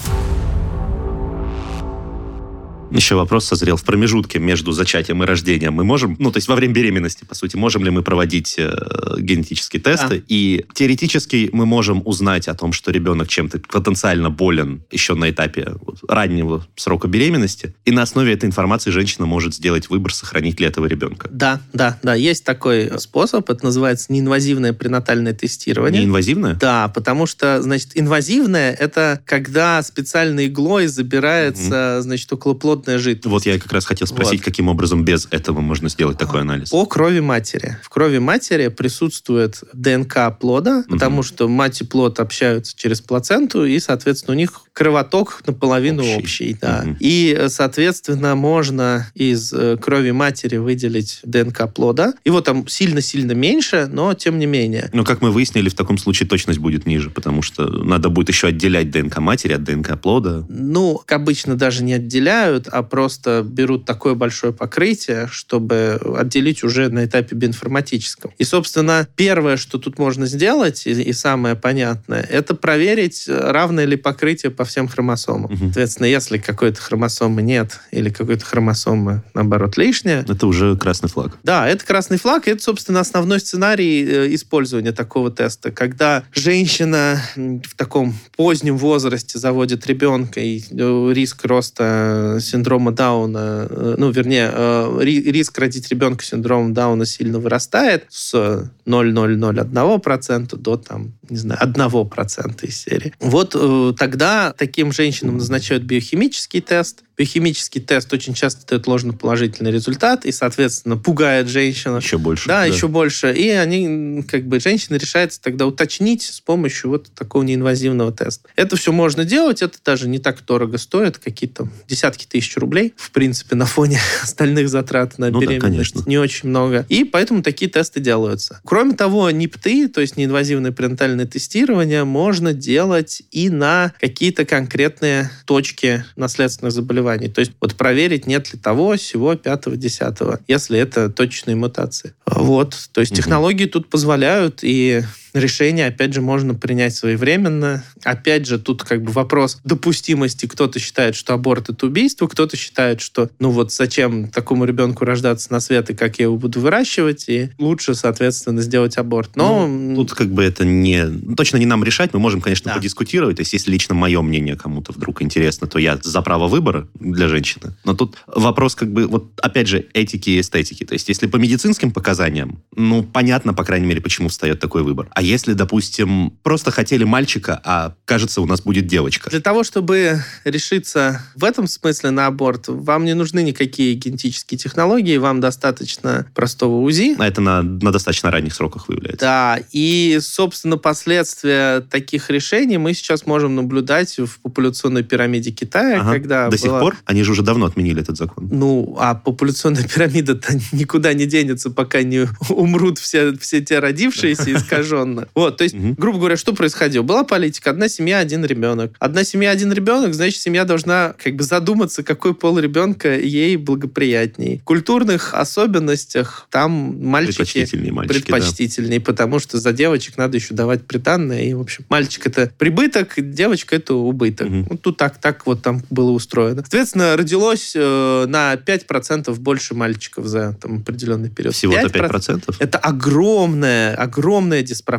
Еще вопрос созрел в промежутке между зачатием и рождением. Мы можем, ну, то есть во время беременности, по сути, можем ли мы проводить э, генетические тесты? Да. И теоретически мы можем узнать о том, что ребенок чем-то потенциально болен еще на этапе раннего срока беременности. И на основе этой информации женщина может сделать выбор, сохранить ли этого ребенка. Да, да, да. Есть такой способ. Это называется неинвазивное пренатальное тестирование. Неинвазивное? Да, потому что, значит, инвазивное – это когда специальной иглой забирается, угу. значит, околоплодная кислотная жидкость. Вот я как раз хотел спросить, вот. каким образом без этого можно сделать такой анализ? По крови матери. В крови матери присутствует ДНК плода, угу. потому что мать и плод общаются через плаценту, и, соответственно, у них кровоток наполовину общий. общий да. угу. И, соответственно, можно из э, крови матери выделить ДНК плода. Его там сильно-сильно меньше, но тем не менее. Но, как мы выяснили, в таком случае точность будет ниже, потому что надо будет еще отделять ДНК матери от ДНК плода. Ну, обычно даже не отделяют, а просто берут такое большое покрытие, чтобы отделить уже на этапе биоинформатическом. И, собственно, первое, что тут можно сделать, и, и самое понятное, это проверить, равное ли покрытие по всем хромосомам. Угу. Соответственно, если какой-то хромосомы нет или какой-то хромосомы, наоборот, лишняя... Это уже красный флаг. Да, это красный флаг, это, собственно, основной сценарий э, использования такого теста. Когда женщина в таком позднем возрасте заводит ребенка, и э, риск роста синдрома Дауна, э, ну, вернее, э, риск родить ребенка с синдромом Дауна сильно вырастает с 0,001% до, там, не знаю, 1% из серии. Вот э, тогда таким женщинам назначают биохимический тест, Биохимический тест очень часто дает ложноположительный результат и, соответственно, пугает женщину. Еще больше. Да, да, еще больше. И они, как бы, женщина решается тогда уточнить с помощью вот такого неинвазивного теста. Это все можно делать, это даже не так дорого стоит, какие-то десятки тысяч рублей, в принципе, на фоне *laughs* остальных затрат на ну беременность. Да, конечно. Не очень много. И поэтому такие тесты делаются. Кроме того, НИПТы, то есть неинвазивное пренатальное тестирование, можно делать и на какие-то конкретные точки наследственных заболеваний заболеваний. То есть вот проверить, нет ли того, всего, пятого, десятого, если это точечные мутации. Вот. То есть угу. технологии тут позволяют, и решение, опять же, можно принять своевременно. Опять же, тут как бы вопрос допустимости. Кто-то считает, что аборт — это убийство, кто-то считает, что ну вот зачем такому ребенку рождаться на свет, и как я его буду выращивать, и лучше, соответственно, сделать аборт. Но... Ну, тут как бы это не... Точно не нам решать, мы можем, конечно, да. подискутировать. То есть, если лично мое мнение кому-то вдруг интересно, то я за право выбора для женщины. Но тут вопрос как бы, вот опять же, этики и эстетики. То есть, если по медицинским показаниям, ну, понятно, по крайней мере, почему встает такой выбор. А если, допустим, просто хотели мальчика, а кажется, у нас будет девочка? Для того, чтобы решиться в этом смысле на аборт, вам не нужны никакие генетические технологии, вам достаточно простого УЗИ. А это на, на достаточно ранних сроках выявляется. Да, и, собственно, последствия таких решений мы сейчас можем наблюдать в популяционной пирамиде Китая, ага. когда До была... сих пор? Они же уже давно отменили этот закон. Ну, а популяционная *laughs* пирамида-то никуда не денется, пока не *laughs* умрут все, все те родившиеся *laughs* искаженно. Вот, то есть, грубо говоря, что происходило? Была политика, одна семья, один ребенок. Одна семья, один ребенок, значит, семья должна как бы задуматься, какой пол ребенка ей благоприятней. В культурных особенностях там мальчики предпочтительнее, мальчики, предпочтительнее, да. потому что за девочек надо еще давать приданное. И, в общем, мальчик это прибыток, девочка это убыток. Угу. Вот тут так, так вот там было устроено. Соответственно, родилось э, на 5% больше мальчиков за там, определенный период. Всего-то 5%? 5%? Это огромная, огромная диспропорция.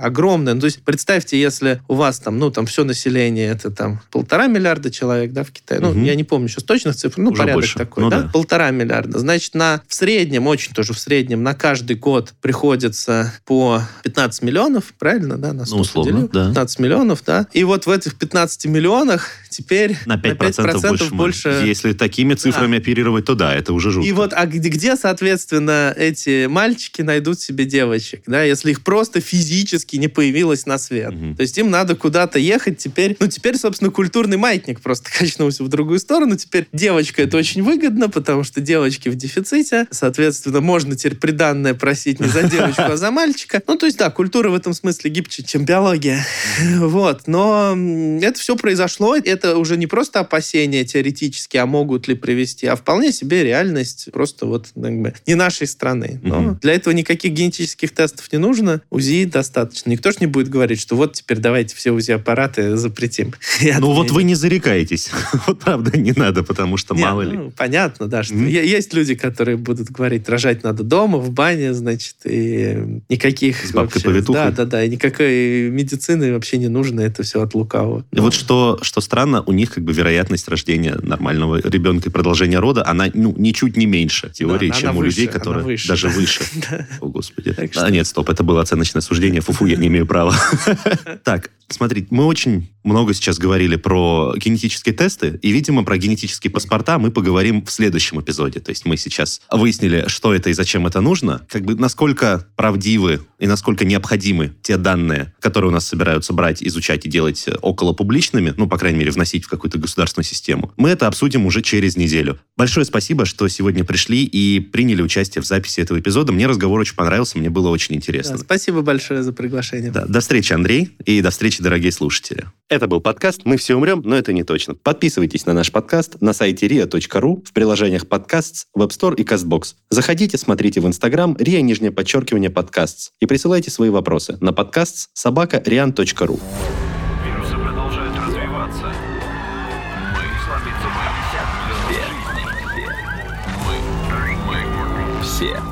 Огромная. Ну, то есть представьте, если у вас там, ну, там все население, это там полтора миллиарда человек, да, в Китае. Ну, угу. я не помню сейчас точных цифр, ну, Уже порядок больше. такой, ну, да? да? Полтора миллиарда. Значит, на, в среднем, очень тоже в среднем, на каждый год приходится по 15 миллионов, правильно, да? На ну, условно, да. 15 миллионов, да. И вот в этих 15 миллионах теперь на 5%, на 5% больше, больше... Если такими цифрами да. оперировать, то да, это уже жутко. И вот, а где, где, соответственно, эти мальчики найдут себе девочек, да, если их просто физически не появилось на свет. Угу. То есть им надо куда-то ехать теперь. Ну, теперь, собственно, культурный маятник просто *laughs* качнулся в другую сторону. Теперь девочка это очень выгодно, потому что девочки в дефиците. Соответственно, можно теперь приданное просить не за *laughs* девочку, а за мальчика. Ну, то есть, да, культура в этом смысле гибче, чем биология. *laughs* Вот. Но это все произошло. Это уже не просто опасения теоретические, а могут ли привести, а вполне себе реальность просто вот как бы, не нашей страны. Но угу. для этого никаких генетических тестов не нужно. УЗИ достаточно. Никто же не будет говорить, что вот теперь давайте все УЗИ-аппараты запретим. *laughs* Ну вот вы не зарекаетесь. *laughs* Вот правда не надо, потому что мало ли. Ну, понятно, да, что есть люди, которые будут говорить, рожать надо дома, в бане, значит, и никаких... С бабкой вообще, Да, да, да, и никакой медицины вообще не нужно, это все от лукавого. И вот что, что странно, у них как бы вероятность рождения нормального ребенка и продолжения рода, она ну, ничуть не меньше теории, чем у людей, которые даже да. выше. *laughs* О, Господи. А, нет, стоп, это было оценочное суждение. Фуфу, я не имею права. *laughs* Так, смотрите, мы очень много сейчас говорили про генетические тесты, и, видимо, про генетические паспорта мы поговорим в следующем эпизоде. То есть мы сейчас выяснили, что это и зачем это нужно, как бы насколько правдивы и насколько необходимы те данные, которые у нас собираются брать, изучать и делать около публичными, ну, по крайней мере, вносить в какую-то государственную систему. Мы это обсудим уже через неделю. Большое спасибо, что сегодня пришли и приняли участие в записи этого эпизода. Мне разговор очень понравился, мне было очень интересно. Да, спасибо большое за приглашение. Да, до встречи, Андрей, и до встречи, дорогие слушатели. Это был подкаст «Мы все умрем, но это не точно». Подписывайтесь на наш подкаст на сайте ria.ru, в приложениях подкастс, Web Store и CastBox. Заходите, смотрите в Instagram ria, нижнее подчеркивание, подкастс и присылайте свои вопросы на подкастс собака rian.ru. Вирусы продолжают развиваться. Мы Мы, мы, все, все,